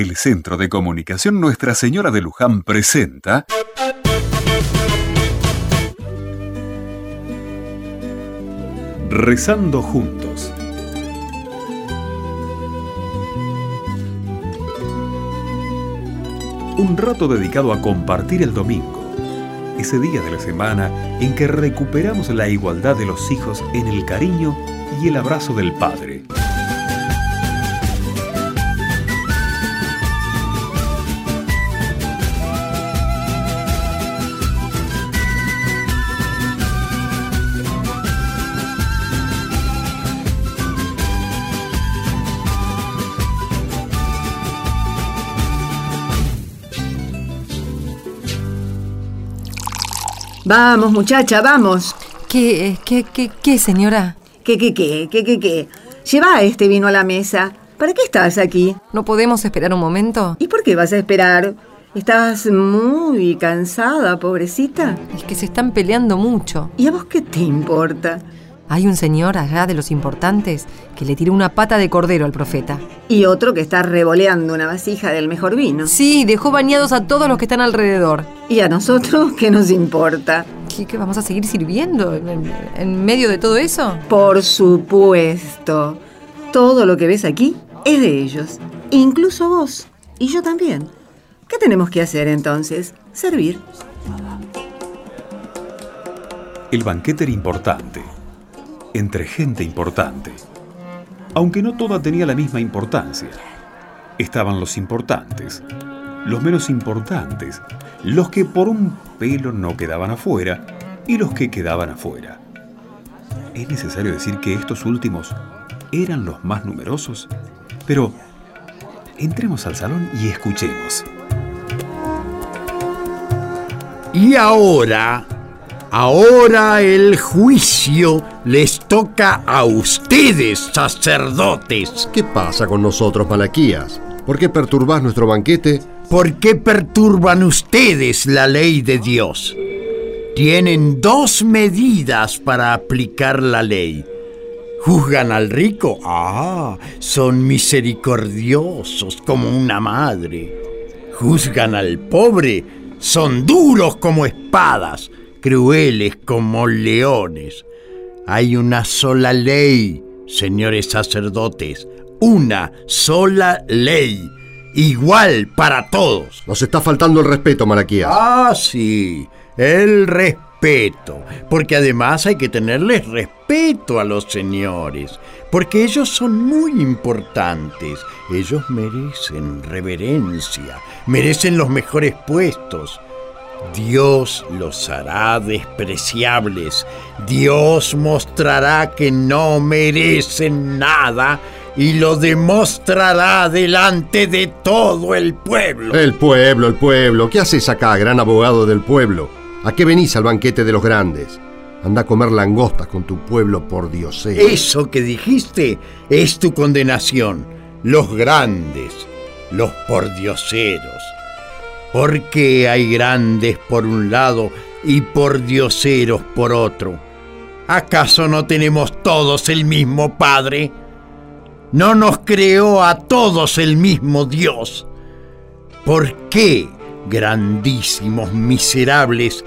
El Centro de Comunicación Nuestra Señora de Luján presenta Rezando juntos. Un rato dedicado a compartir el domingo, ese día de la semana en que recuperamos la igualdad de los hijos en el cariño y el abrazo del Padre. Vamos, muchacha, vamos. ¿Qué, qué, qué, qué, señora? ¿Qué, qué, qué, qué, qué, qué? Lleva este vino a la mesa. ¿Para qué estás aquí? ¿No podemos esperar un momento? ¿Y por qué vas a esperar? Estás muy cansada, pobrecita. Es que se están peleando mucho. ¿Y a vos qué te importa? Hay un señor allá de los importantes que le tiró una pata de cordero al profeta. Y otro que está revoleando una vasija del mejor vino. Sí, dejó bañados a todos los que están alrededor. ¿Y a nosotros qué nos importa? ¿Qué, qué vamos a seguir sirviendo en, en medio de todo eso? Por supuesto. Todo lo que ves aquí es de ellos. Incluso vos. Y yo también. ¿Qué tenemos que hacer entonces? Servir. El banquete era importante, entre gente importante, aunque no toda tenía la misma importancia. Estaban los importantes, los menos importantes, los que por un pelo no quedaban afuera y los que quedaban afuera. ¿Es necesario decir que estos últimos eran los más numerosos? Pero entremos al salón y escuchemos. Y ahora, ahora el juicio les toca a ustedes, sacerdotes. ¿Qué pasa con nosotros, Malaquías? ¿Por qué perturbás nuestro banquete? ¿Por qué perturban ustedes la ley de Dios? Tienen dos medidas para aplicar la ley. ¿Juzgan al rico? Ah, son misericordiosos como una madre. ¿Juzgan al pobre? Son duros como espadas, crueles como leones. Hay una sola ley, señores sacerdotes, una sola ley, igual para todos. Nos está faltando el respeto, Malaquías. Ah, sí, el respeto, porque además hay que tenerles respeto a los señores, porque ellos son muy importantes, ellos merecen reverencia, merecen los mejores puestos. Dios los hará despreciables, Dios mostrará que no merecen nada y lo demostrará delante de todo el pueblo. El pueblo, el pueblo. ¿Qué haces acá, gran abogado del pueblo? ¿A qué venís al banquete de los grandes? Anda a comer langostas con tu pueblo por Dios. Eso que dijiste es tu condenación. Los grandes, los pordioseros. ¿Por qué hay grandes por un lado y pordioseros por otro? ¿Acaso no tenemos todos el mismo Padre? ¿No nos creó a todos el mismo Dios? ¿Por qué, grandísimos miserables,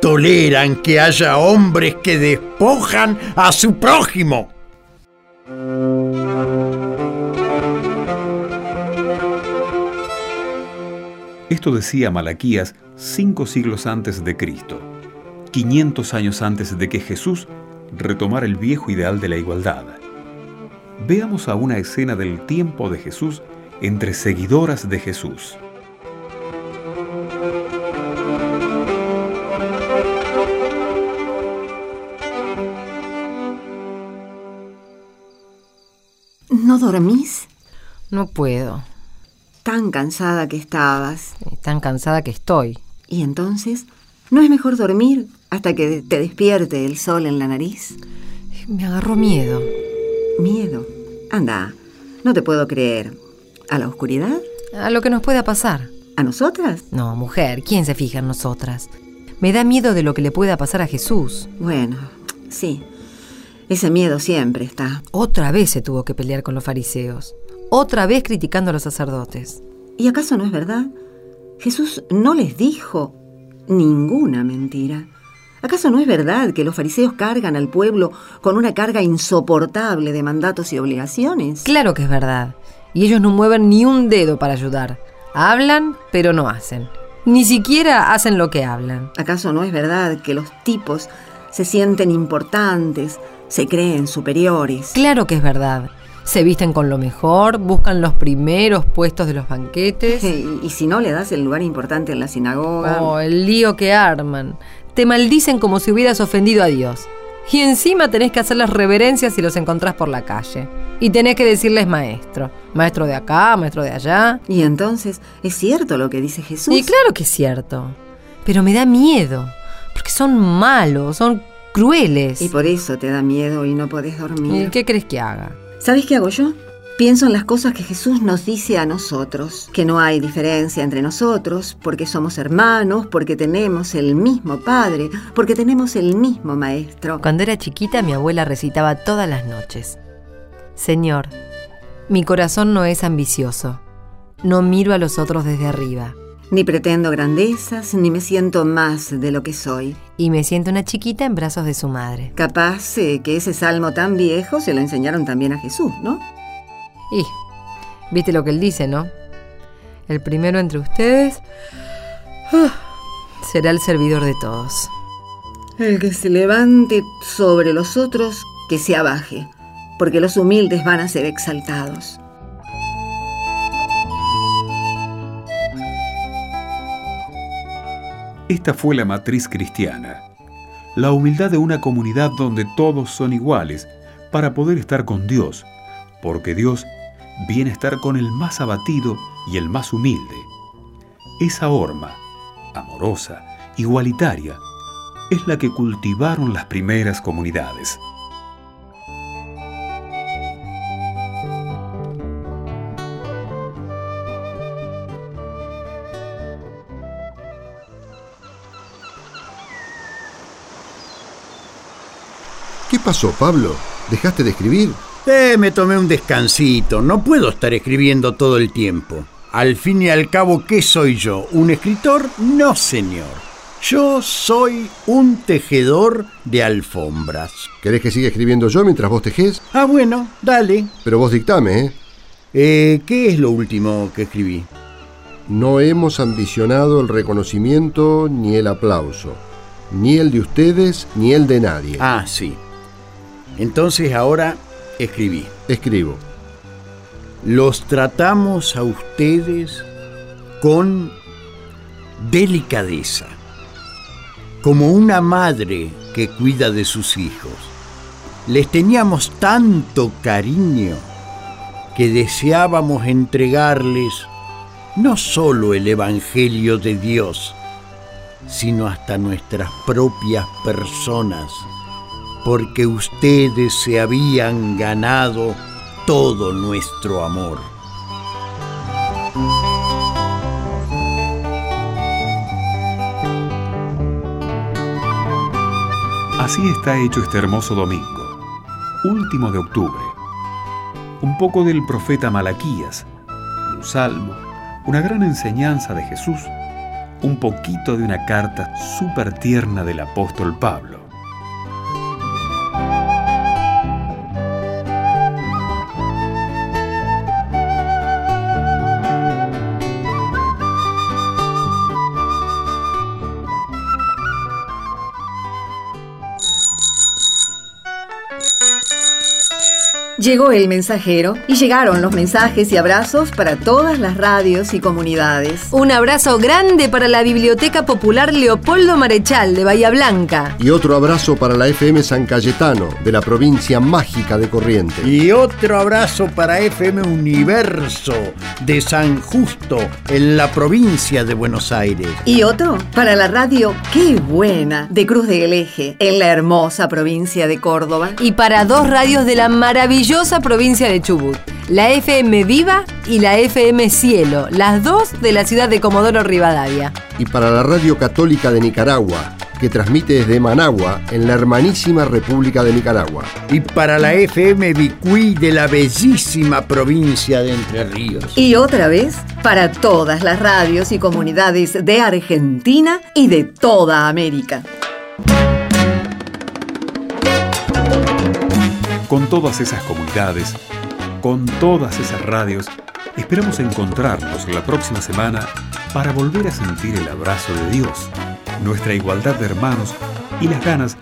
toleran que haya hombres que despojan a su prójimo? Esto decía Malaquías cinco siglos antes de Cristo, 500 años antes de que Jesús retomara el viejo ideal de la igualdad. Veamos a una escena del tiempo de Jesús entre seguidoras de Jesús. ¿No dormís? No puedo. Tan cansada que estabas. Tan cansada que estoy. ¿Y entonces? ¿No es mejor dormir hasta que te despierte el sol en la nariz? Me agarró miedo. Miedo. Anda, no te puedo creer. ¿A la oscuridad? A lo que nos pueda pasar. ¿A nosotras? No, mujer, ¿quién se fija en nosotras? Me da miedo de lo que le pueda pasar a Jesús. Bueno, sí. Ese miedo siempre está. Otra vez se tuvo que pelear con los fariseos. Otra vez criticando a los sacerdotes. ¿Y acaso no es verdad? Jesús no les dijo ninguna mentira. ¿Acaso no es verdad que los fariseos cargan al pueblo con una carga insoportable de mandatos y obligaciones? Claro que es verdad. Y ellos no mueven ni un dedo para ayudar. Hablan, pero no hacen. Ni siquiera hacen lo que hablan. ¿Acaso no es verdad que los tipos se sienten importantes, se creen superiores? Claro que es verdad. Se visten con lo mejor, buscan los primeros puestos de los banquetes. Y, y si no le das el lugar importante en la sinagoga. Oh, el lío que arman. Te maldicen como si hubieras ofendido a Dios. Y encima tenés que hacerles reverencias si los encontrás por la calle. Y tenés que decirles maestro. Maestro de acá, maestro de allá. Y entonces, ¿es cierto lo que dice Jesús? Y claro que es cierto. Pero me da miedo. Porque son malos, son crueles. Y por eso te da miedo y no podés dormir. ¿Y qué crees que haga? ¿Sabes qué hago yo? Pienso en las cosas que Jesús nos dice a nosotros, que no hay diferencia entre nosotros, porque somos hermanos, porque tenemos el mismo Padre, porque tenemos el mismo Maestro. Cuando era chiquita mi abuela recitaba todas las noches. Señor, mi corazón no es ambicioso, no miro a los otros desde arriba. Ni pretendo grandezas, ni me siento más de lo que soy. Y me siento una chiquita en brazos de su madre. Capaz eh, que ese salmo tan viejo se lo enseñaron también a Jesús, ¿no? Y, viste lo que él dice, ¿no? El primero entre ustedes uh, será el servidor de todos. El que se levante sobre los otros, que se abaje, porque los humildes van a ser exaltados. Esta fue la matriz cristiana, la humildad de una comunidad donde todos son iguales para poder estar con Dios, porque Dios viene a estar con el más abatido y el más humilde. Esa horma, amorosa, igualitaria, es la que cultivaron las primeras comunidades. Pasó, Pablo? ¿Dejaste de escribir? Eh, me tomé un descansito. No puedo estar escribiendo todo el tiempo. Al fin y al cabo, ¿qué soy yo? ¿Un escritor? No, señor. Yo soy un tejedor de alfombras. ¿Querés que siga escribiendo yo mientras vos tejés? Ah, bueno, dale. Pero vos dictame, ¿eh? Eh, ¿Qué es lo último que escribí? No hemos ambicionado el reconocimiento ni el aplauso. Ni el de ustedes ni el de nadie. Ah, sí. Entonces ahora escribí. Escribo. Los tratamos a ustedes con delicadeza, como una madre que cuida de sus hijos. Les teníamos tanto cariño que deseábamos entregarles no solo el Evangelio de Dios, sino hasta nuestras propias personas, porque ustedes se habían ganado todo nuestro amor. Así está hecho este hermoso domingo, último de octubre. Un poco del profeta Malaquías, un salmo, una gran enseñanza de Jesús, un poquito de una carta súper tierna del apóstol Pablo. Llegó el mensajero y llegaron los mensajes y abrazos para todas las radios y comunidades. Un abrazo grande para la Biblioteca Popular Leopoldo Marechal de Bahía Blanca. Y otro abrazo para la FM San Cayetano, de la provincia mágica de Corrientes. Y otro abrazo para FM Universo de San Justo, en la provincia de Buenos Aires. Y otro para la radio Qué Buena de Cruz del Eje, en la hermosa provincia de Córdoba. Y para dos radios de la maravillosa provincia de Chubut, la FM Viva y la FM Cielo, las dos de la ciudad de Comodoro Rivadavia. Y para la Radio Católica de Nicaragua, que transmite desde Managua, en la hermanísima República de Nicaragua. Y para la FM Bicuí de la bellísima provincia de Entre Ríos. Y otra vez, para todas las radios y comunidades de Argentina y de toda América. Con todas esas comunidades, con todas esas radios, esperamos encontrarnos la próxima semana para volver a sentir el abrazo de Dios, nuestra igualdad de hermanos y las ganas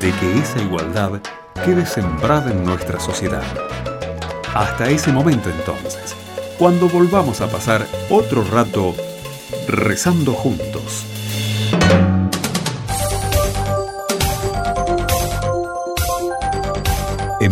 de que esa igualdad quede sembrada en nuestra sociedad. Hasta ese momento entonces, cuando volvamos a pasar otro rato rezando juntos.